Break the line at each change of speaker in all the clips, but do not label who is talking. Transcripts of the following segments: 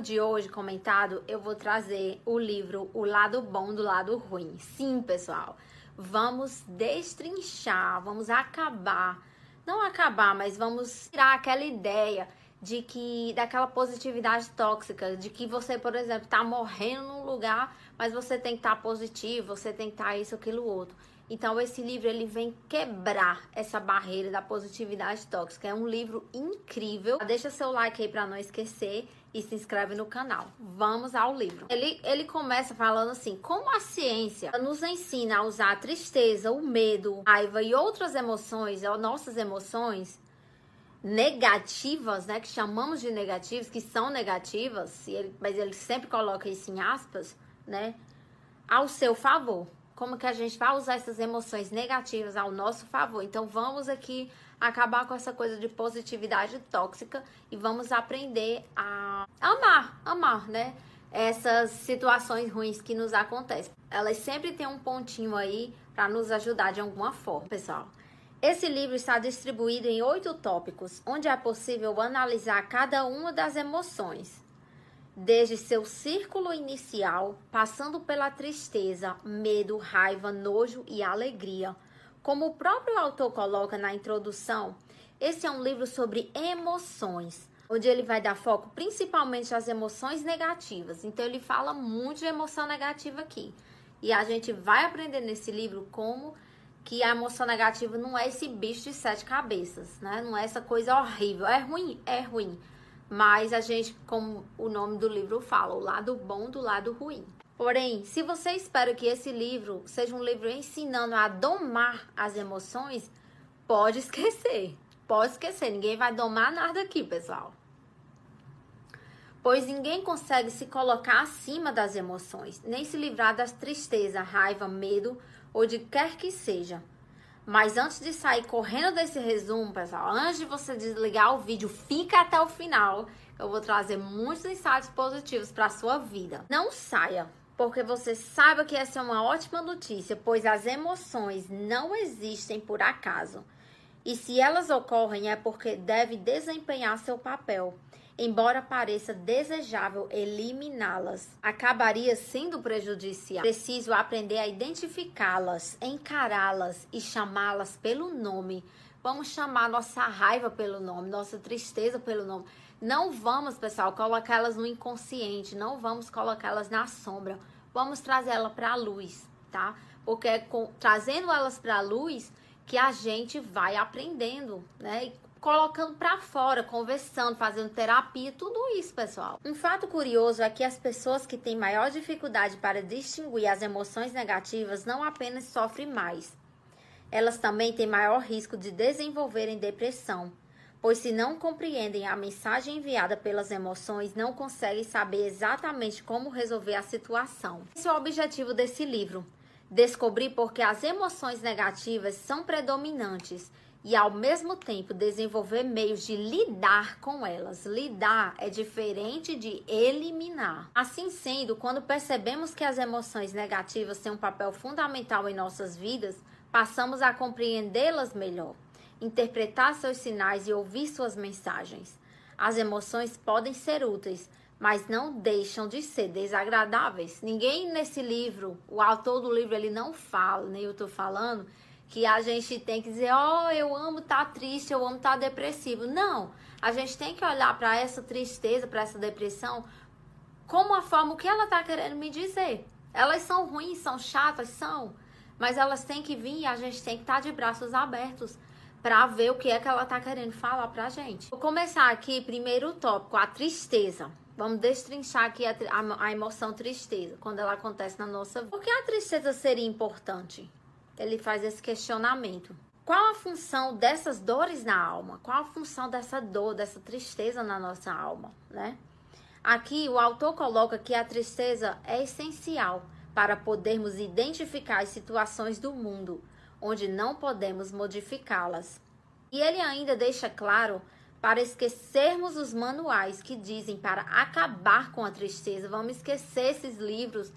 de hoje comentado, eu vou trazer o livro O Lado Bom do Lado Ruim. Sim, pessoal, vamos destrinchar, vamos acabar, não acabar, mas vamos tirar aquela ideia de que daquela positividade tóxica, de que você, por exemplo, tá morrendo num lugar, mas você tem que estar tá positivo, você tem que estar tá isso, aquilo, outro. Então esse livro ele vem quebrar essa barreira da positividade tóxica. É um livro incrível. Deixa seu like aí para não esquecer e se inscreve no canal. Vamos ao livro. Ele, ele começa falando assim: como a ciência nos ensina a usar a tristeza, o medo, a raiva e outras emoções, nossas emoções negativas, né, que chamamos de negativas, que são negativas, ele, mas ele sempre coloca isso em aspas, né, ao seu favor como que a gente vai usar essas emoções negativas ao nosso favor. Então vamos aqui acabar com essa coisa de positividade tóxica e vamos aprender a amar, amar, né? Essas situações ruins que nos acontecem. Elas sempre têm um pontinho aí para nos ajudar de alguma forma, pessoal. Esse livro está distribuído em oito tópicos, onde é possível analisar cada uma das emoções desde seu círculo inicial, passando pela tristeza, medo, raiva, nojo e alegria. Como o próprio autor coloca na introdução, esse é um livro sobre emoções, onde ele vai dar foco principalmente às emoções negativas. Então ele fala muito de emoção negativa aqui. E a gente vai aprender nesse livro como que a emoção negativa não é esse bicho de sete cabeças, né? Não é essa coisa horrível. É ruim, é ruim mas a gente, como o nome do livro fala, o lado bom do lado ruim. Porém, se você espera que esse livro seja um livro ensinando a domar as emoções, pode esquecer. Pode esquecer, ninguém vai domar nada aqui, pessoal. Pois ninguém consegue se colocar acima das emoções, nem se livrar das tristeza, raiva, medo ou de quer que seja. Mas antes de sair correndo desse resumo, pessoal, antes de você desligar o vídeo, fica até o final. Eu vou trazer muitos insights positivos para sua vida. Não saia, porque você saiba que essa é uma ótima notícia, pois as emoções não existem por acaso. E se elas ocorrem é porque deve desempenhar seu papel embora pareça desejável eliminá-las, acabaria sendo prejudicial. Preciso aprender a identificá-las, encará-las e chamá-las pelo nome. Vamos chamar nossa raiva pelo nome, nossa tristeza pelo nome. Não vamos, pessoal, colocá-las no inconsciente, não vamos colocá-las na sombra. Vamos trazer ela para a luz, tá? Porque é com, trazendo elas para a luz que a gente vai aprendendo, né? Colocando para fora, conversando, fazendo terapia, tudo isso, pessoal. Um fato curioso é que as pessoas que têm maior dificuldade para distinguir as emoções negativas não apenas sofrem mais, elas também têm maior risco de desenvolverem depressão, pois se não compreendem a mensagem enviada pelas emoções, não conseguem saber exatamente como resolver a situação. Esse é o objetivo desse livro. Descobrir porque as emoções negativas são predominantes e ao mesmo tempo desenvolver meios de lidar com elas. Lidar é diferente de eliminar. Assim sendo, quando percebemos que as emoções negativas têm um papel fundamental em nossas vidas, passamos a compreendê-las melhor, interpretar seus sinais e ouvir suas mensagens. As emoções podem ser úteis, mas não deixam de ser desagradáveis. Ninguém nesse livro, o autor do livro, ele não fala, nem eu estou falando, que a gente tem que dizer, ó, oh, eu amo estar tá triste, eu amo estar tá depressivo. Não, a gente tem que olhar para essa tristeza, para essa depressão, como a forma o que ela está querendo me dizer. Elas são ruins, são chatas, são, mas elas têm que vir e a gente tem que estar tá de braços abertos para ver o que é que ela está querendo falar para a gente. Vou começar aqui, primeiro tópico, a tristeza. Vamos destrinchar aqui a, a, a emoção tristeza, quando ela acontece na nossa vida. Por que a tristeza seria importante? Ele faz esse questionamento. Qual a função dessas dores na alma? Qual a função dessa dor, dessa tristeza na nossa alma, né? Aqui o autor coloca que a tristeza é essencial para podermos identificar as situações do mundo onde não podemos modificá-las. E ele ainda deixa claro para esquecermos os manuais que dizem para acabar com a tristeza. Vamos esquecer esses livros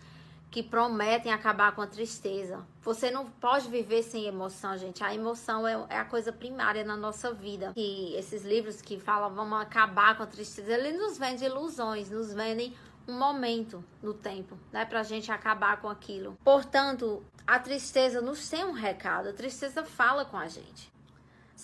que prometem acabar com a tristeza. Você não pode viver sem emoção, gente. A emoção é, é, a coisa primária na nossa vida. E esses livros que falam vamos acabar com a tristeza, eles nos vendem ilusões, nos vendem um momento no tempo, né, pra gente acabar com aquilo. Portanto, a tristeza nos tem um recado, a tristeza fala com a gente.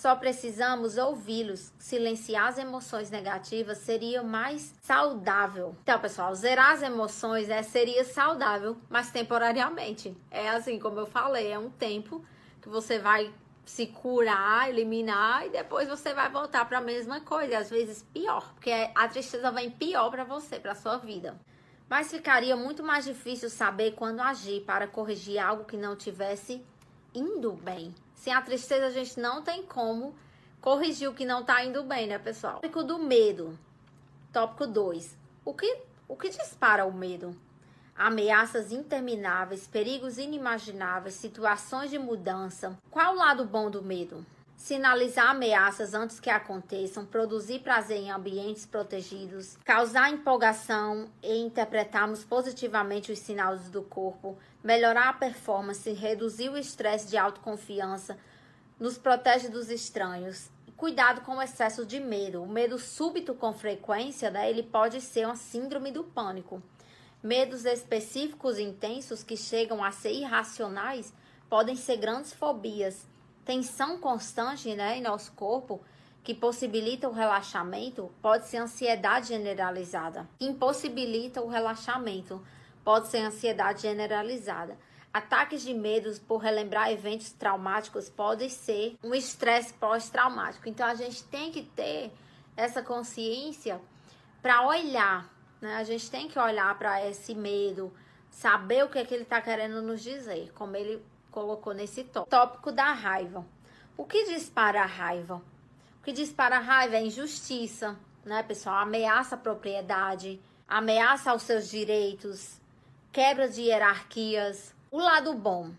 Só precisamos ouvi-los. Silenciar as emoções negativas seria mais saudável. Então, pessoal, zerar as emoções é, seria saudável, mas temporariamente. É assim, como eu falei, é um tempo que você vai se curar, eliminar e depois você vai voltar para a mesma coisa, às vezes pior, porque a tristeza vem pior para você, para sua vida. Mas ficaria muito mais difícil saber quando agir para corrigir algo que não tivesse indo bem. Sem a tristeza, a gente não tem como corrigir o que não tá indo bem, né, pessoal? Tópico do medo. Tópico 2. O que, o que dispara o medo? Ameaças intermináveis, perigos inimagináveis, situações de mudança. Qual o lado bom do medo? Sinalizar ameaças antes que aconteçam, produzir prazer em ambientes protegidos, causar empolgação e interpretarmos positivamente os sinais do corpo, melhorar a performance, reduzir o estresse de autoconfiança, nos protege dos estranhos. Cuidado com o excesso de medo. O medo súbito com frequência, né, ele pode ser uma síndrome do pânico. Medos específicos e intensos que chegam a ser irracionais podem ser grandes fobias tensão constante né, em nosso corpo que possibilita o relaxamento pode ser ansiedade generalizada. Impossibilita o relaxamento pode ser ansiedade generalizada. Ataques de medos por relembrar eventos traumáticos podem ser um estresse pós-traumático. Então a gente tem que ter essa consciência para olhar, né? A gente tem que olhar para esse medo, saber o que é que ele está querendo nos dizer, como ele colocou nesse tópico. Tópico da raiva. O que dispara a raiva? O que dispara a raiva é injustiça, né, pessoal? Ameaça à propriedade, ameaça aos seus direitos, quebra de hierarquias. O lado bom,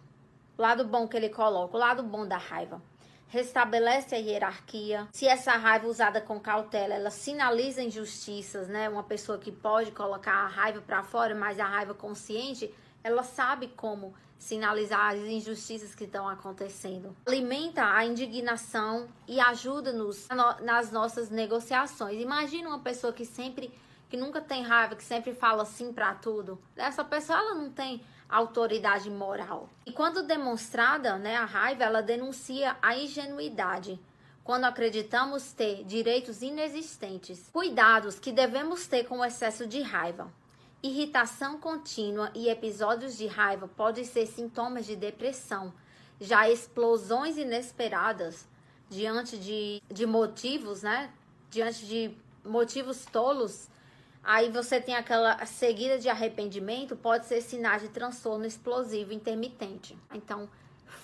o lado bom que ele coloca, o lado bom da raiva. Restabelece a hierarquia. Se essa raiva usada com cautela, ela sinaliza injustiças, né? Uma pessoa que pode colocar a raiva para fora, mas a raiva consciente, ela sabe como sinalizar as injustiças que estão acontecendo. Alimenta a indignação e ajuda-nos nas nossas negociações. Imagina uma pessoa que sempre que nunca tem raiva, que sempre fala sim para tudo. Essa pessoa ela não tem autoridade moral. E quando demonstrada, né, a raiva, ela denuncia a ingenuidade. Quando acreditamos ter direitos inexistentes, cuidados que devemos ter com o excesso de raiva. Irritação contínua e episódios de raiva podem ser sintomas de depressão. Já explosões inesperadas diante de, de motivos, né? Diante de motivos tolos, aí você tem aquela seguida de arrependimento, pode ser sinais de transtorno explosivo intermitente. Então,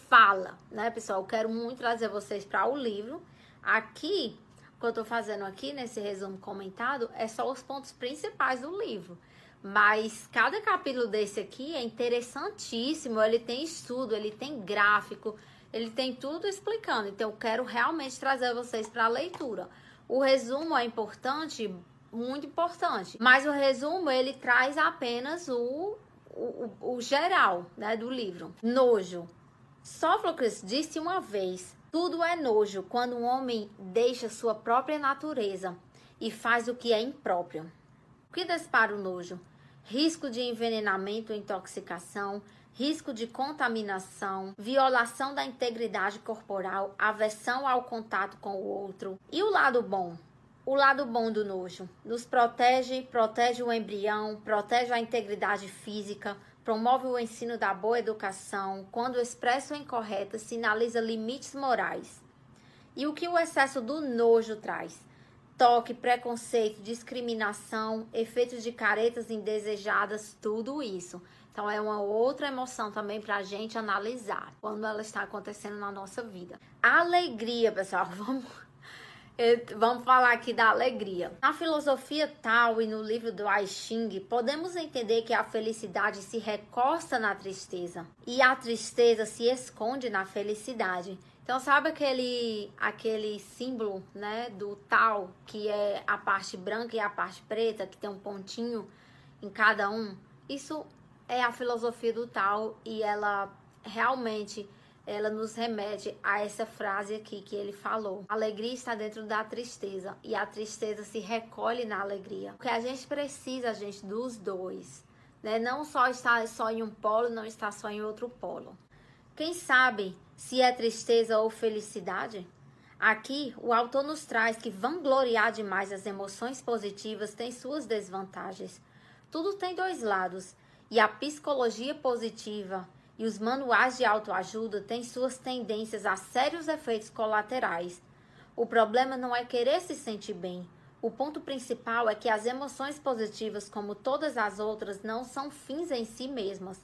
fala, né, pessoal? Eu quero muito trazer vocês para o livro. Aqui, o que eu tô fazendo aqui nesse resumo comentado é só os pontos principais do livro. Mas cada capítulo desse aqui é interessantíssimo. Ele tem estudo, ele tem gráfico, ele tem tudo explicando. Então, eu quero realmente trazer vocês para a leitura. O resumo é importante, muito importante. Mas o resumo ele traz apenas o, o, o geral né, do livro. Nojo. Sófocles disse uma vez: tudo é nojo quando um homem deixa sua própria natureza e faz o que é impróprio. Que dispara o nojo? risco de envenenamento ou intoxicação, risco de contaminação, violação da integridade corporal, aversão ao contato com o outro. E o lado bom? O lado bom do nojo nos protege, protege o embrião, protege a integridade física, promove o ensino da boa educação, quando expresso incorreta, sinaliza limites morais. E o que o excesso do nojo traz? Toque, preconceito, discriminação, efeitos de caretas indesejadas, tudo isso. Então é uma outra emoção também para a gente analisar quando ela está acontecendo na nossa vida. alegria, pessoal, vamos Vamos falar aqui da alegria. Na filosofia Tao e no livro do I Ching, podemos entender que a felicidade se recosta na tristeza e a tristeza se esconde na felicidade. Então, sabe aquele, aquele símbolo, né, do tal, que é a parte branca e a parte preta, que tem um pontinho em cada um? Isso é a filosofia do tal e ela realmente ela nos remete a essa frase aqui que ele falou. A alegria está dentro da tristeza e a tristeza se recolhe na alegria. Porque a gente precisa, gente, dos dois. Né? Não só estar só em um polo, não estar só em outro polo. Quem sabe se é tristeza ou felicidade? Aqui, o autor nos traz que vangloriar demais as emoções positivas tem suas desvantagens. Tudo tem dois lados, e a psicologia positiva e os manuais de autoajuda têm suas tendências a sérios efeitos colaterais. O problema não é querer se sentir bem. O ponto principal é que as emoções positivas, como todas as outras, não são fins em si mesmas.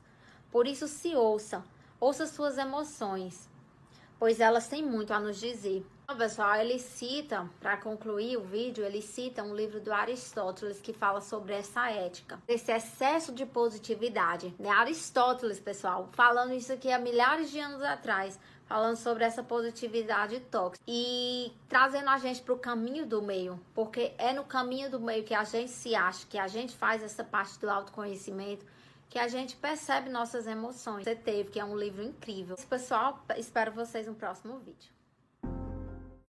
Por isso, se ouça, ouça suas emoções, pois elas têm muito a nos dizer. Então, pessoal, ele cita, para concluir o vídeo, ele cita um livro do Aristóteles que fala sobre essa ética, esse excesso de positividade. Né? Aristóteles, pessoal, falando isso aqui há milhares de anos atrás, falando sobre essa positividade tóxica e trazendo a gente para o caminho do meio, porque é no caminho do meio que a gente se acha, que a gente faz essa parte do autoconhecimento, que a gente percebe nossas emoções. Você teve, que é um livro incrível. Pessoal, espero vocês no próximo vídeo.